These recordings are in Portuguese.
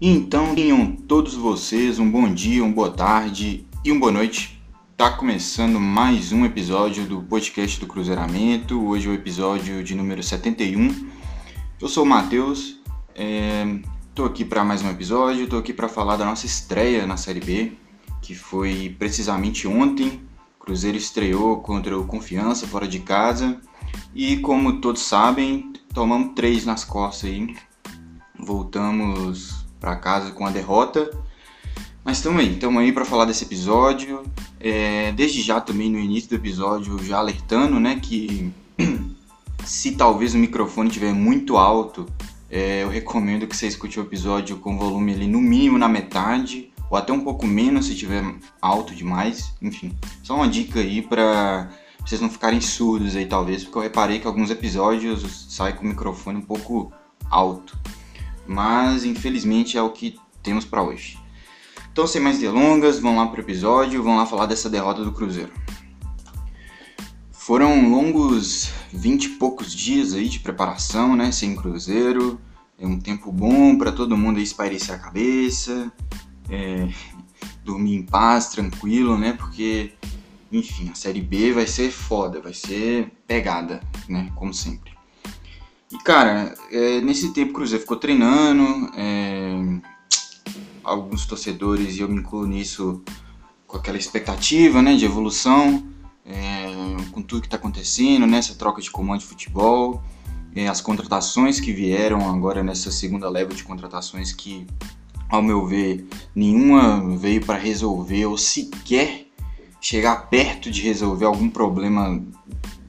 Então, tenham todos vocês um bom dia, uma boa tarde e uma boa noite. Tá começando mais um episódio do podcast do Cruzeiramento. Hoje é o episódio de número 71. Eu sou o Matheus, é... tô aqui para mais um episódio, tô aqui para falar da nossa estreia na Série B, que foi precisamente ontem. Cruzeiro estreou contra o Confiança fora de casa e, como todos sabem, tomamos três nas costas aí. Voltamos para casa com a derrota. Mas aí, estamos aí para falar desse episódio. É, desde já também no início do episódio já alertando, né, que se talvez o microfone estiver muito alto, é, eu recomendo que você escute o episódio com volume ali no mínimo na metade ou até um pouco menos se estiver alto demais. Enfim, só uma dica aí para vocês não ficarem surdos aí talvez, porque eu reparei que alguns episódios saem com o microfone um pouco alto mas infelizmente é o que temos para hoje. Então, sem mais delongas, vamos lá para o episódio, vamos lá falar dessa derrota do Cruzeiro. Foram longos 20 e poucos dias aí de preparação, né, sem Cruzeiro. É um tempo bom para todo mundo espairecer a cabeça, é, dormir em paz, tranquilo, né, porque, enfim, a Série B vai ser foda, vai ser pegada, né, como sempre. E cara, é, nesse tempo o Cruzeiro ficou treinando, é, alguns torcedores, e eu me incluo nisso, com aquela expectativa né, de evolução, é, com tudo que está acontecendo, nessa né, troca de comando de futebol, é, as contratações que vieram agora nessa segunda leva de contratações que, ao meu ver, nenhuma veio para resolver ou sequer chegar perto de resolver algum problema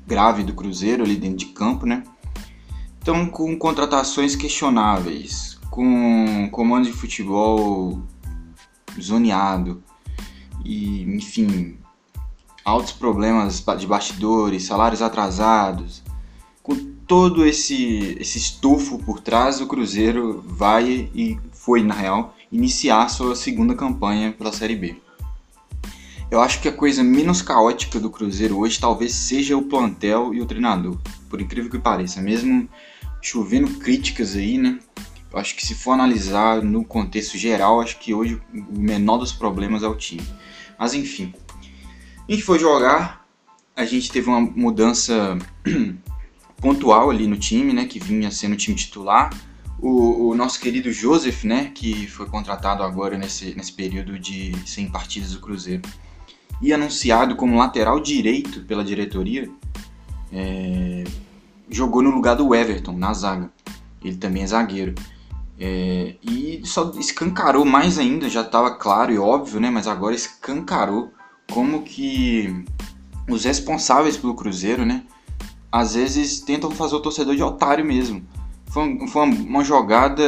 grave do Cruzeiro ali dentro de campo, né? Então, com contratações questionáveis, com comando de futebol zoneado e, enfim, altos problemas de bastidores, salários atrasados, com todo esse, esse estufo por trás, o Cruzeiro vai e foi, na real, iniciar sua segunda campanha pela Série B. Eu acho que a coisa menos caótica do Cruzeiro hoje talvez seja o plantel e o treinador, por incrível que pareça. Mesmo chovendo críticas aí, né? Eu acho que se for analisar no contexto geral, acho que hoje o menor dos problemas é o time. Mas enfim, a gente foi jogar, a gente teve uma mudança pontual ali no time, né? Que vinha sendo o time titular. O, o, nosso querido Joseph, né? Que foi contratado agora nesse, nesse período de 100 partidas do Cruzeiro. E anunciado como lateral direito pela diretoria. É, jogou no lugar do Everton, na zaga. Ele também é zagueiro. É, e só escancarou mais ainda, já estava claro e óbvio, né? Mas agora escancarou como que os responsáveis pelo Cruzeiro, né? Às vezes tentam fazer o torcedor de otário mesmo. Foi, foi uma, uma jogada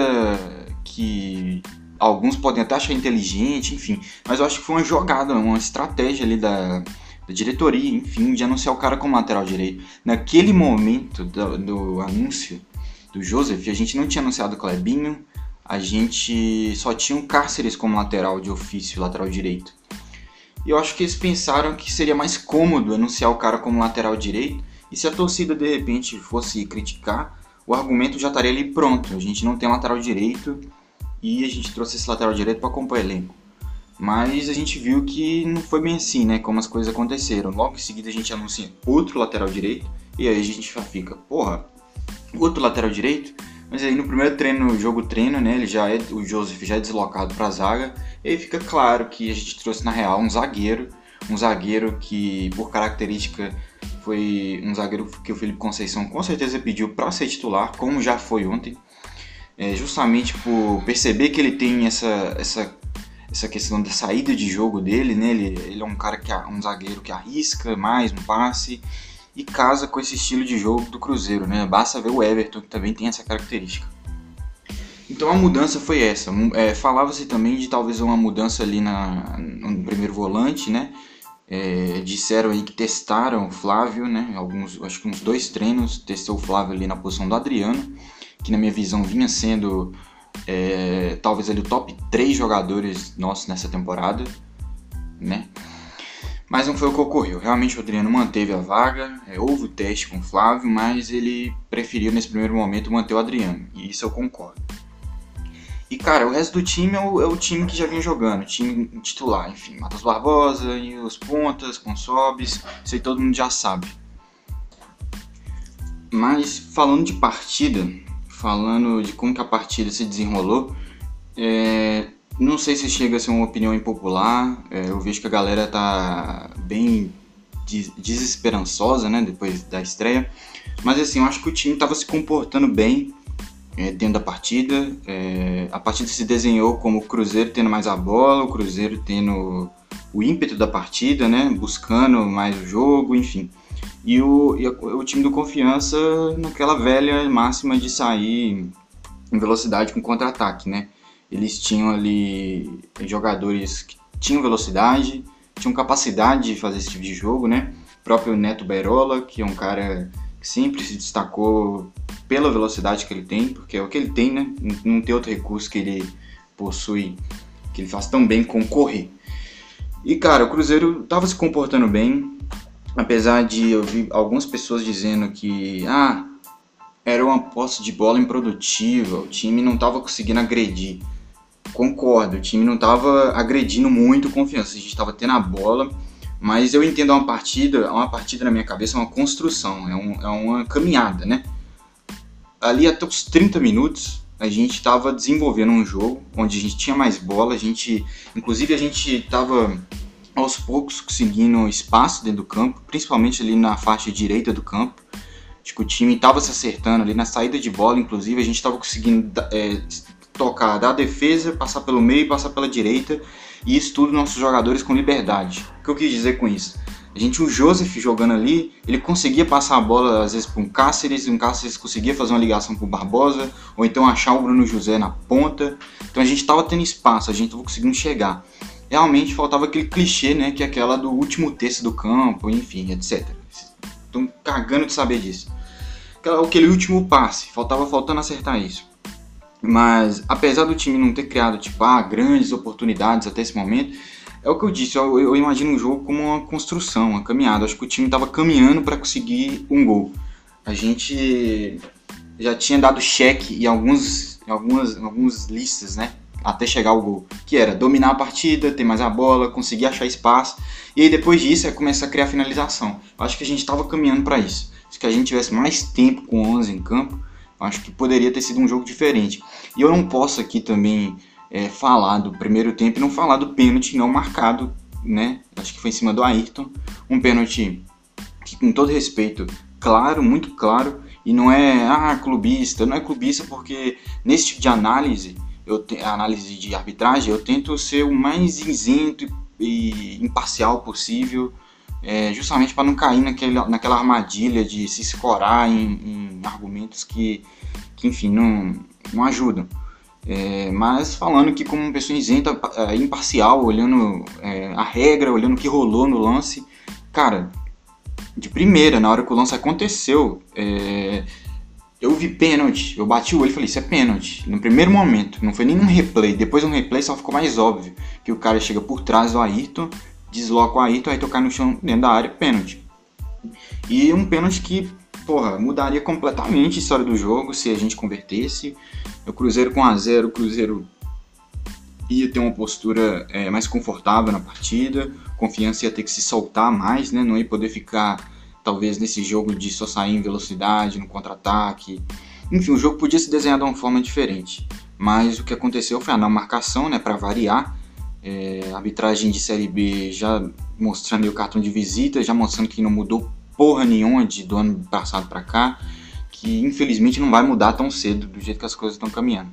que alguns podem até achar inteligente, enfim. Mas eu acho que foi uma jogada, uma estratégia ali da, da diretoria, enfim, de anunciar o cara como lateral direito. Naquele momento do, do anúncio do Joseph, a gente não tinha anunciado o Clebinho, a gente só tinha o Cáceres como lateral de ofício, lateral direito. E eu acho que eles pensaram que seria mais cômodo anunciar o cara como lateral direito, e se a torcida de repente fosse criticar, o argumento já estaria ali pronto. A gente não tem lateral direito e a gente trouxe esse lateral direito para compor elenco. Mas a gente viu que não foi bem assim, né? Como as coisas aconteceram. Logo em seguida a gente anuncia outro lateral direito. E aí a gente já fica, porra, outro lateral direito? Mas aí no primeiro treino, jogo treino, né? Ele já é, o Joseph já é deslocado para a zaga. E aí fica claro que a gente trouxe na real um zagueiro. Um zagueiro que, por característica, foi um zagueiro que o Felipe Conceição com certeza pediu para ser titular, como já foi ontem. É, justamente por perceber que ele tem essa, essa essa questão da saída de jogo dele, né? Ele, ele é um cara que um zagueiro que arrisca mais um passe e casa com esse estilo de jogo do Cruzeiro, né? Basta ver o Everton que também tem essa característica. Então a mudança foi essa. É, Falava-se também de talvez uma mudança ali na, no primeiro volante, né? É, disseram aí que testaram o Flávio, né? Alguns, acho que uns dois treinos testou o Flávio ali na posição do Adriano, que na minha visão vinha sendo é, talvez ele o top 3 jogadores nossos nessa temporada, né? Mas não foi o que ocorreu. Realmente o Adriano manteve a vaga, é, houve o teste com o Flávio, mas ele preferiu nesse primeiro momento manter o Adriano, e isso eu concordo. E, cara, o resto do time é o, é o time que já vinha jogando, time titular, enfim, Matheus Barbosa e os pontas, Consobes, isso aí todo mundo já sabe. Mas falando de partida, falando de como que a partida se desenrolou, é, não sei se chega a ser uma opinião impopular, é, eu vejo que a galera tá bem desesperançosa, né, depois da estreia, mas assim, eu acho que o time estava se comportando bem é, dentro da partida, é, a partida se desenhou como o Cruzeiro tendo mais a bola, o Cruzeiro tendo o ímpeto da partida, né, buscando mais o jogo, enfim. E o, e o time do Confiança naquela velha máxima de sair em velocidade com contra-ataque, né? Eles tinham ali jogadores que tinham velocidade, tinham capacidade de fazer esse tipo de jogo, né? O próprio Neto Beirola, que é um cara que sempre se destacou pela velocidade que ele tem, porque é o que ele tem, né? Não tem outro recurso que ele possui, que ele faz tão bem com correr. E cara, o Cruzeiro estava se comportando bem, apesar de eu vi algumas pessoas dizendo que ah, era uma posse de bola improdutiva, o time não estava conseguindo agredir. Concordo, o time não estava agredindo muito confiança, a gente estava tendo a bola, mas eu entendo uma partida, uma partida na minha cabeça é uma construção, é, um, é uma caminhada, né? Ali até os 30 minutos a gente estava desenvolvendo um jogo onde a gente tinha mais bola, a gente, inclusive a gente estava aos poucos conseguindo espaço dentro do campo, principalmente ali na faixa direita do campo. Acho que o time estava se acertando ali na saída de bola, inclusive a gente estava conseguindo é, tocar da defesa, passar pelo meio, passar pela direita e isso tudo nossos jogadores com liberdade. O que eu quis dizer com isso? A gente, o Joseph jogando ali, ele conseguia passar a bola às vezes para um Cáceres, um Cáceres conseguia fazer uma ligação para o Barbosa, ou então achar o Bruno José na ponta. Então a gente estava tendo espaço, a gente estava conseguindo chegar realmente faltava aquele clichê, né? Que é aquela do último terço do campo, enfim, etc. Estão cagando de saber disso. Aquele último passe, faltava faltando acertar isso. Mas apesar do time não ter criado tipo, ah, grandes oportunidades até esse momento, é o que eu disse, eu, eu imagino o jogo como uma construção, uma caminhada. Acho que o time estava caminhando para conseguir um gol. A gente já tinha dado cheque em alguns, em algumas, em algumas listas, né? Até chegar ao gol, que era dominar a partida, ter mais a bola, conseguir achar espaço, e aí depois disso é começar a criar finalização. Acho que a gente estava caminhando para isso. Se que a gente tivesse mais tempo com 11 em campo, acho que poderia ter sido um jogo diferente. E eu não posso aqui também é, falar do primeiro tempo e não falar do pênalti não marcado, né? Acho que foi em cima do Ayrton, um pênalti que com todo respeito, claro, muito claro, e não é ah, clubista, não é clubista porque nesse tipo de análise eu te, análise de arbitragem, eu tento ser o mais isento e imparcial possível, é, justamente para não cair naquele, naquela armadilha de se escorar em, em argumentos que, que, enfim, não, não ajudam. É, mas falando que como uma pessoa isenta, é, imparcial, olhando é, a regra, olhando o que rolou no lance, cara, de primeira, na hora que o lance aconteceu, é, eu vi pênalti, eu bati o olho e falei, isso é pênalti. No primeiro momento, não foi nem um replay. Depois um replay só ficou mais óbvio. Que o cara chega por trás do Ayrton, desloca o Ayrton, aí tocar no chão dentro da área, pênalti. E um pênalti que, porra, mudaria completamente a história do jogo se a gente convertesse. O Cruzeiro com a 0 o Cruzeiro ia ter uma postura é, mais confortável na partida, confiança ia ter que se soltar mais, né? Não ia poder ficar talvez nesse jogo de só sair em velocidade, no contra-ataque. Enfim, o jogo podia se desenhar de uma forma diferente. Mas o que aconteceu foi a não marcação, né, para variar. É, arbitragem de Série B já mostrando o cartão de visita, já mostrando que não mudou porra nenhuma de, do ano passado para cá, que infelizmente não vai mudar tão cedo do jeito que as coisas estão caminhando.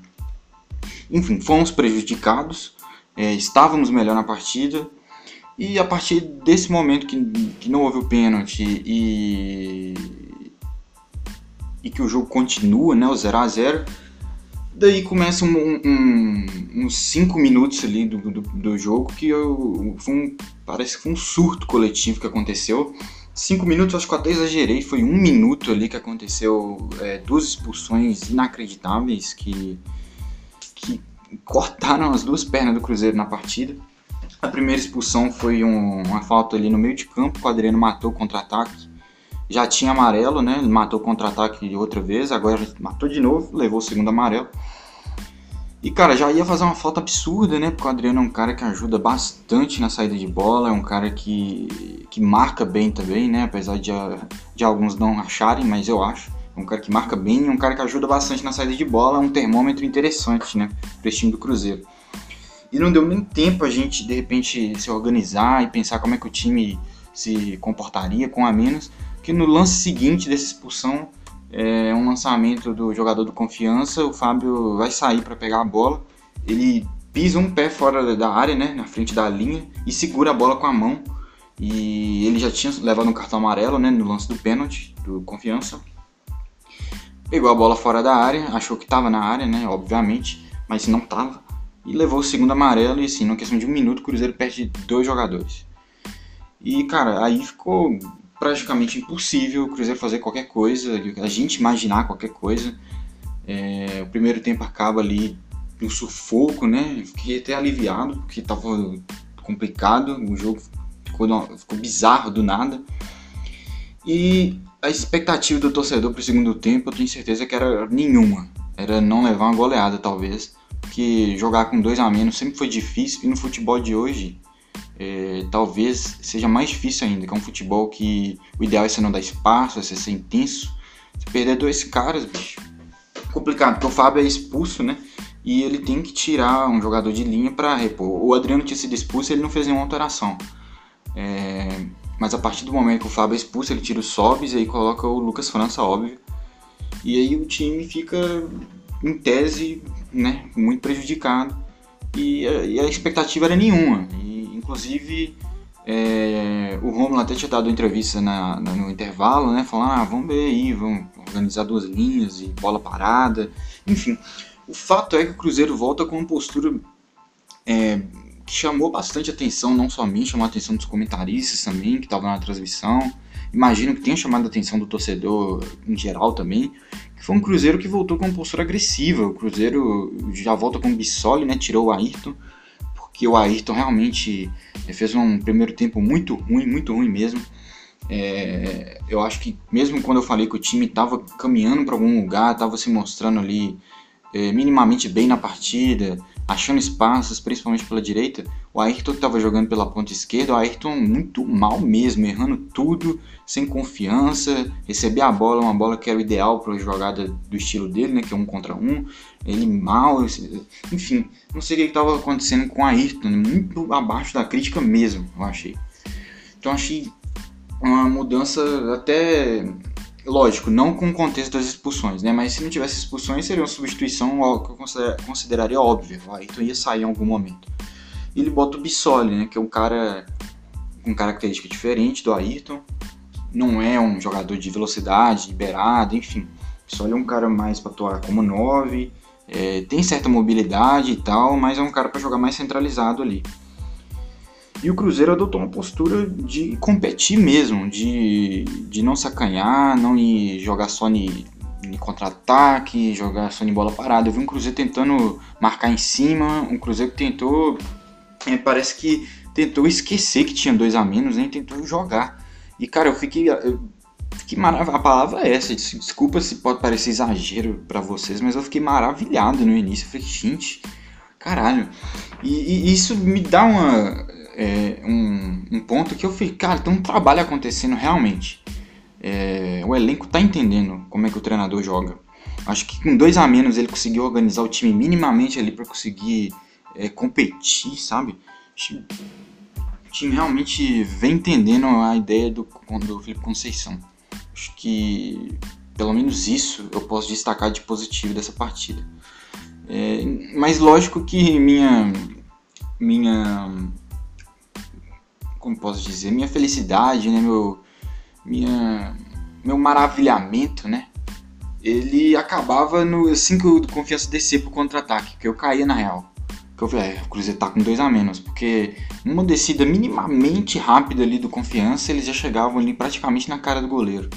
Enfim, fomos prejudicados, é, estávamos melhor na partida, e a partir desse momento que, que não houve o pênalti e, e que o jogo continua, né, o 0 a 0 daí começa um, um, uns 5 minutos ali do, do, do, jogo que eu, um, parece que foi um surto coletivo que aconteceu. 5 minutos, acho que eu até exagerei, foi um minuto ali que aconteceu é, duas expulsões inacreditáveis que, que cortaram as duas pernas do Cruzeiro na partida. A primeira expulsão foi um, uma falta ali no meio de campo, o Adriano matou o contra-ataque. Já tinha amarelo, né? Ele matou o contra-ataque outra vez, agora matou de novo, levou o segundo amarelo. E, cara, já ia fazer uma falta absurda, né? Porque o Adriano é um cara que ajuda bastante na saída de bola, é um cara que, que marca bem também, né? Apesar de, de alguns não acharem, mas eu acho. É um cara que marca bem, é um cara que ajuda bastante na saída de bola, é um termômetro interessante, né? Para time do Cruzeiro. E não deu nem tempo a gente, de repente, se organizar e pensar como é que o time se comportaria com a menos, que no lance seguinte dessa expulsão, é um lançamento do jogador do confiança, o Fábio vai sair para pegar a bola, ele pisa um pé fora da área, né, na frente da linha e segura a bola com a mão. E ele já tinha levado um cartão amarelo, né, no lance do pênalti do confiança. Pegou a bola fora da área, achou que estava na área, né, obviamente, mas não estava. E levou o segundo amarelo e assim, numa questão de um minuto, o Cruzeiro perde dois jogadores. E cara, aí ficou praticamente impossível o Cruzeiro fazer qualquer coisa, a gente imaginar qualquer coisa. É, o primeiro tempo acaba ali no sufoco, né? Fiquei até aliviado, porque tava complicado, o jogo ficou, ficou bizarro do nada. E a expectativa do torcedor para o segundo tempo, eu tenho certeza que era nenhuma. Era não levar uma goleada, talvez. Porque jogar com dois a menos sempre foi difícil. E no futebol de hoje, é, talvez seja mais difícil ainda, que é um futebol que o ideal é você não dar espaço, é você ser intenso. Você perder dois caras, bicho, complicado, porque o Fábio é expulso, né? E ele tem que tirar um jogador de linha para repor. O Adriano tinha sido expulso ele não fez nenhuma alteração. É, mas a partir do momento que o Fábio é expulso, ele tira o Sobis e aí coloca o Lucas França, óbvio. E aí o time fica, em tese, né, muito prejudicado. E e a expectativa era nenhuma. E Inclusive, é, o Romulo até tinha dado entrevista na, na, no intervalo, né? Falando, ah, vamos ver aí, vamos organizar duas linhas e bola parada. Enfim, o fato é que o Cruzeiro volta com uma postura é, que chamou bastante atenção, não só a mim, chamou a atenção dos comentaristas também, que estavam na transmissão. Imagino que tenha chamado a atenção do torcedor em geral também, que foi um Cruzeiro que voltou com uma postura agressiva. O Cruzeiro já volta com o Bissoli, né? Tirou o Ayrton que o Ayrton realmente eh, fez um primeiro tempo muito ruim, muito ruim mesmo. É, eu acho que mesmo quando eu falei que o time estava caminhando para algum lugar, estava se mostrando ali é, minimamente bem na partida, achando espaços, principalmente pela direita, o Ayrton estava jogando pela ponta esquerda, o Ayrton muito mal mesmo, errando tudo, sem confiança, receber a bola, uma bola que era o ideal para a jogada do estilo dele, né, que é um contra um, ele mal, enfim, não sei o que estava acontecendo com o Ayrton, muito abaixo da crítica mesmo, eu achei. Então achei uma mudança até lógico, não com o contexto das expulsões, né? Mas se não tivesse expulsões, seria uma substituição que eu consideraria óbvia. O Ayrton ia sair em algum momento. Ele bota o Bissoli, né? Que é um cara com característica diferente do Ayrton. Não é um jogador de velocidade, liberado, enfim. O Bissoli é um cara mais para atuar como 9, é, tem certa mobilidade e tal, mas é um cara para jogar mais centralizado ali. E o Cruzeiro adotou uma postura de competir mesmo, de, de não sacanhar, não jogar só em, contra-ataque, jogar só em bola parada. Eu vi um Cruzeiro tentando marcar em cima, um Cruzeiro que tentou, é, parece que tentou esquecer que tinha dois a menos, nem tentou jogar. E cara, eu fiquei, eu fiquei maravilhado, a palavra é essa, desculpa se pode parecer exagero para vocês, mas eu fiquei maravilhado no início. Eu falei, gente, caralho. E, e isso me dá uma é, um, um, ponto que eu fiquei, cara, tem um trabalho acontecendo realmente. É, o elenco tá entendendo como é que o treinador joga. Acho que com dois a menos ele conseguiu organizar o time minimamente ali para conseguir é, competir, sabe? O time realmente vem entendendo a ideia do, do Felipe Conceição. Acho que pelo menos isso eu posso destacar de positivo dessa partida. É, mas lógico que minha minha como posso dizer, minha felicidade, né, meu, minha, meu maravilhamento, né, ele acabava no, assim que o Confiança descer pro contra-ataque, que eu caía na real. Que eu falei, é, o Cruzeiro tá com dois a menos, porque numa descida minimamente rápida ali do Confiança, eles já chegavam ali praticamente na cara do goleiro.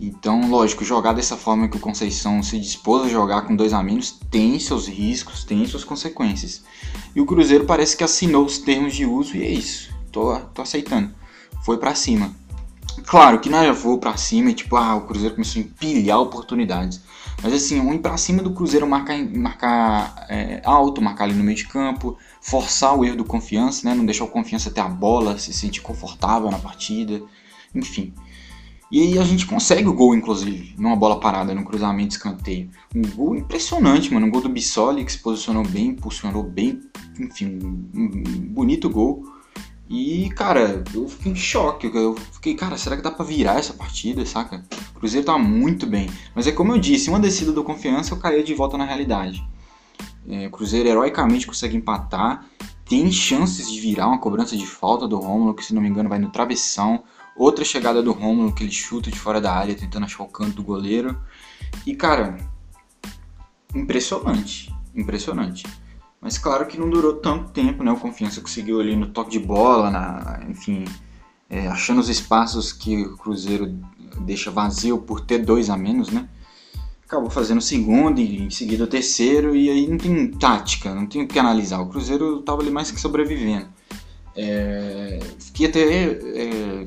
Então, lógico, jogar dessa forma que o Conceição se dispôs a jogar com dois a menos tem seus riscos, tem suas consequências. E o Cruzeiro parece que assinou os termos de uso e é isso tô, tô aceitando. Foi para cima. Claro que não é voo pra cima e tipo, ah, o Cruzeiro começou a empilhar oportunidades. Mas assim, um ir pra cima do Cruzeiro marcar, marcar é, alto, marcar ali no meio de campo, forçar o erro do confiança, né? Não deixar o confiança ter a bola, se sentir confortável na partida, enfim. E aí a gente consegue o gol, inclusive, numa bola parada, no cruzamento escanteio. Um gol impressionante, mano. Um gol do Bissoli que se posicionou bem, impulsionou bem, enfim, um bonito gol. E, cara, eu fiquei em choque. Eu fiquei, cara, será que dá pra virar essa partida, saca? O Cruzeiro tá muito bem. Mas é como eu disse, uma descida do confiança eu caía de volta na realidade. É, o Cruzeiro heroicamente consegue empatar. Tem chances de virar uma cobrança de falta do Romulo, que se não me engano vai no travessão. Outra chegada do Romulo, que ele chuta de fora da área, tentando achar o canto do goleiro. E, cara, impressionante. Impressionante. Mas claro que não durou tanto tempo, né? O Confiança conseguiu ali no toque de bola, na, enfim, é, achando os espaços que o Cruzeiro deixa vazio por ter dois a menos, né? Acabou fazendo o segundo e em seguida o terceiro, e aí não tem tática, não tem o que analisar. O Cruzeiro estava ali mais que sobrevivendo. É, fiquei até é,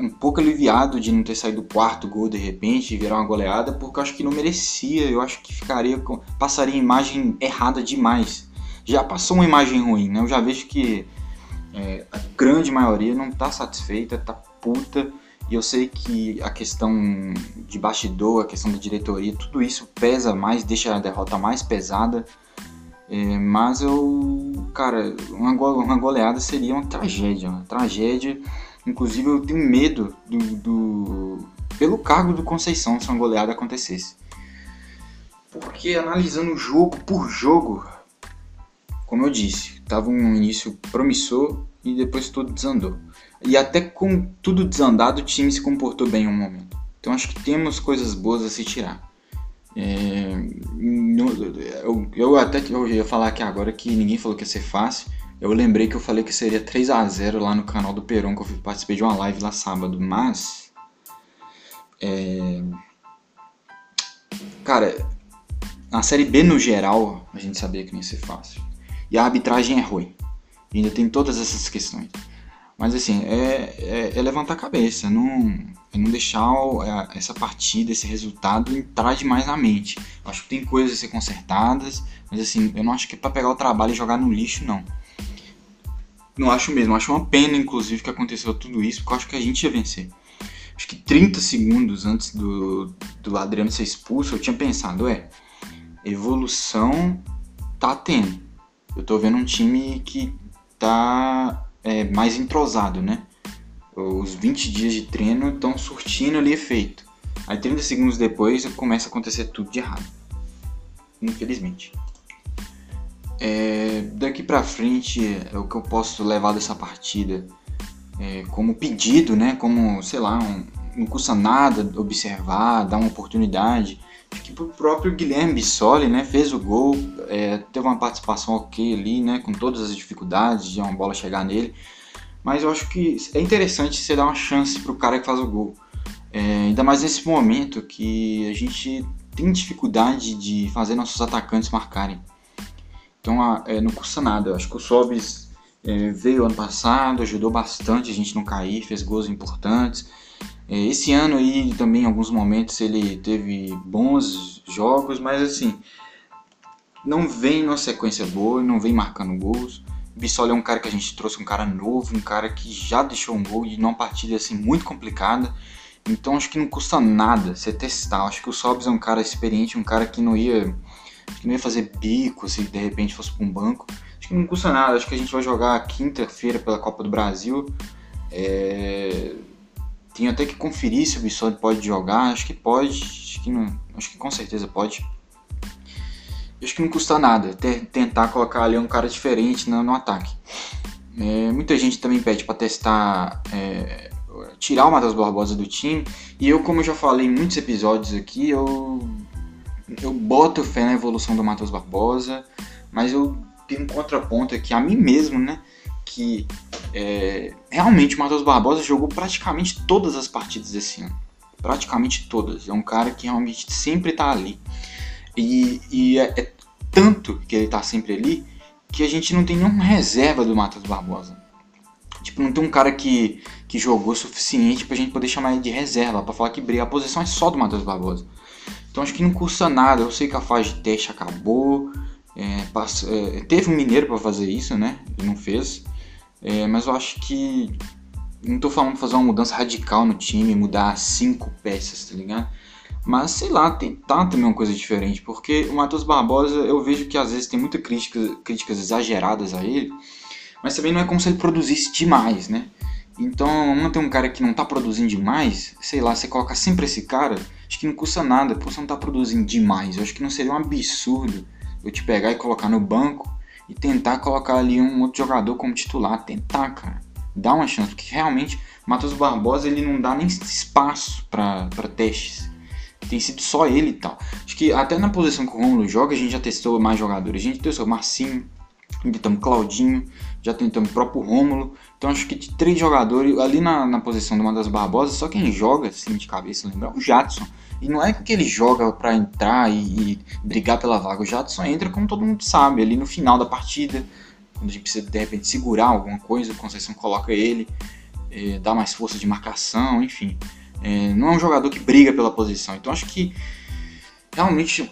um pouco aliviado de não ter saído do quarto gol de repente e virar uma goleada, porque eu acho que não merecia, eu acho que ficaria passaria imagem errada demais já passou uma imagem ruim, né? Eu já vejo que é, a grande maioria não está satisfeita, está puta. E eu sei que a questão de bastidor, a questão da diretoria, tudo isso pesa mais, deixa a derrota mais pesada. É, mas eu, cara, uma, uma goleada seria uma tragédia, uma tragédia. Inclusive eu tenho medo do, do, pelo cargo do Conceição se uma goleada acontecesse. Porque analisando jogo por jogo, como eu disse, estava um início promissor e depois tudo desandou. E até com tudo desandado, o time se comportou bem em um momento. Então acho que temos coisas boas a se tirar. É, eu, eu, até eu ia falar aqui agora que ninguém falou que ia ser fácil. Eu lembrei que eu falei que seria 3 a 0 lá no canal do Peron, que eu participei de uma live lá sábado, mas. É, cara, na série B no geral, a gente sabia que não ia ser fácil. E a arbitragem é ruim. Ainda tem todas essas questões. Mas assim, é, é, é levantar a cabeça, não, é não deixar é, essa partida, esse resultado entrar demais na mente. Eu acho que tem coisas a ser consertadas, mas assim, eu não acho que é pra pegar o trabalho e jogar no lixo, não. Não acho mesmo, acho uma pena, inclusive, que aconteceu tudo isso, porque eu acho que a gente ia vencer. Acho que 30 segundos antes do, do Adriano ser expulso, eu tinha pensado, é, evolução tá tendo eu tô vendo um time que tá é, mais entrosado, né? Os 20 dias de treino estão surtindo ali efeito. Aí 30 segundos depois começa a acontecer tudo de errado. Infelizmente. É, daqui pra frente é o que eu posso levar dessa partida é, como pedido, né? Como, sei lá, um, não custa nada observar, dar uma oportunidade que o próprio Guilherme Bissoli, né, fez o gol, é, teve uma participação ok ali, né, com todas as dificuldades de uma bola chegar nele, mas eu acho que é interessante você dar uma chance pro cara que faz o gol, é, ainda mais nesse momento que a gente tem dificuldade de fazer nossos atacantes marcarem. Então é, não custa nada, eu acho que o Sobis é, veio ano passado, ajudou bastante a gente não cair, fez gols importantes, esse ano aí também, em alguns momentos, ele teve bons jogos, mas assim, não vem numa sequência boa, não vem marcando gols. Bissoli é um cara que a gente trouxe, um cara novo, um cara que já deixou um gol e numa partida assim muito complicada. Então acho que não custa nada você testar. Acho que o Sobs é um cara experiente, um cara que não ia, que não ia fazer bico se de repente fosse para um banco. Acho que não custa nada. Acho que a gente vai jogar quinta-feira pela Copa do Brasil. É tenho até que conferir se o Bissoli pode jogar. Acho que pode. Acho que, não, acho que com certeza pode. Acho que não custa nada ter, tentar colocar ali um cara diferente no, no ataque. É, muita gente também pede para testar, é, tirar o Matheus Barbosa do time. E eu, como eu já falei em muitos episódios aqui, eu, eu boto fé na evolução do Matheus Barbosa, mas eu tenho um contraponto aqui a mim mesmo, né? que é, realmente o Matheus Barbosa jogou praticamente todas as partidas desse ano. Praticamente todas. É um cara que realmente sempre está ali. E, e é, é, tanto que ele está sempre ali que a gente não tem nenhuma reserva do Matheus Barbosa. Tipo, não tem um cara que, que jogou suficiente pra gente poder chamar ele de reserva, pra falar que briga. A posição é só do Matheus Barbosa. Então acho que não custa nada. Eu sei que a fase de teste acabou. É, passa, é, teve um mineiro para fazer isso, né? Ele não fez. É, mas eu acho que. Não tô falando fazer uma mudança radical no time, mudar cinco peças, tá ligado? Mas sei lá, tentar também uma coisa diferente, porque o Matheus Barbosa eu vejo que às vezes tem muitas crítica, críticas exageradas a ele, mas também não é como se ele produzisse demais, né? Então, tem um cara que não tá produzindo demais, sei lá, você coloca sempre esse cara, acho que não custa nada, porque você não tá produzindo demais. Eu acho que não seria um absurdo eu te pegar e colocar no banco e tentar colocar ali um outro jogador como titular. Tentar, cara. Dá uma chance, porque realmente Matheus Barbosa ele não dá nem espaço para testes. Tem sido só ele e tal. Acho que até na posição que o Romulo joga, a gente já testou mais jogadores. A gente testou Marcinho, tentamos Claudinho, já tentamos o próprio Rômulo. Então acho que de três jogadores, ali na, na posição do Matheus Barbosa, só quem joga assim de cabeça, lembrar, é o Jadson. E não é que ele joga para entrar e, e, brigar pela vaga. O Jadson entra, como todo mundo sabe, ali no final da partida, quando a gente precisa de repente segurar alguma coisa, o Conceição coloca ele, é, dá mais força de marcação, enfim. É, não é um jogador que briga pela posição. Então acho que realmente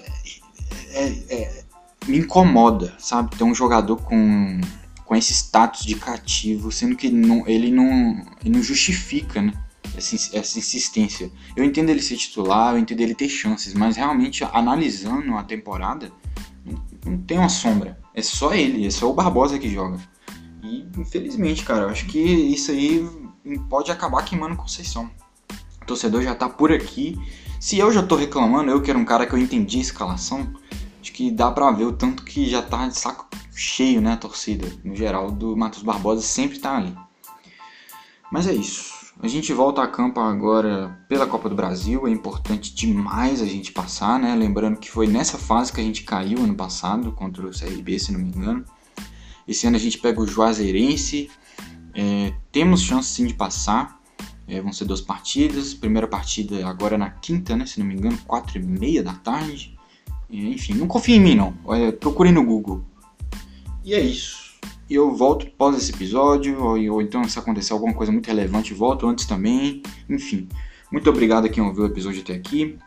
é, é, me incomoda, sabe? Ter um jogador com, com esse status de cativo, sendo que não, ele, não, ele não justifica, né? essa, essa insistência. Eu entendo ele ser titular, eu entendo ele ter chances, mas realmente analisando a temporada, não, não tem uma sombra. É só ele, é só o Barbosa que joga. E infelizmente, cara, eu acho que isso aí pode acabar queimando Conceição. O torcedor já tá por aqui. Se eu já tô reclamando, eu que era um cara que eu entendi a escalação, acho que dá pra ver o tanto que já tá de saco cheio, né, a torcida, no geral, do Matheus Barbosa sempre tá ali. Mas é isso. A gente volta a campo agora pela Copa do Brasil. É importante demais a gente passar, né? Lembrando que foi nessa fase que a gente caiu ano passado contra o CRB, se não me engano. Esse ano a gente pega o Juazeirense. É, temos chance sim de passar. É, vão ser duas partidas. Primeira partida agora na quinta, né? Se não me engano, quatro e meia da tarde. É, enfim, não confie em mim não. É, procure no Google. E é isso e eu volto após esse episódio, ou, ou, então se acontecer alguma coisa muito relevante, volto antes também. Enfim, muito obrigado a quem ouviu o episódio até aqui.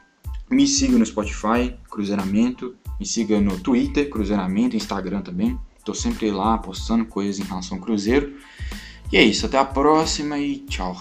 Me siga no Spotify, Cruzeiramento. Me siga no Twitter, Cruzeiramento, Instagram também. Estou sempre lá postando coisas em relação ao Cruzeiro. E é isso, até a próxima e tchau.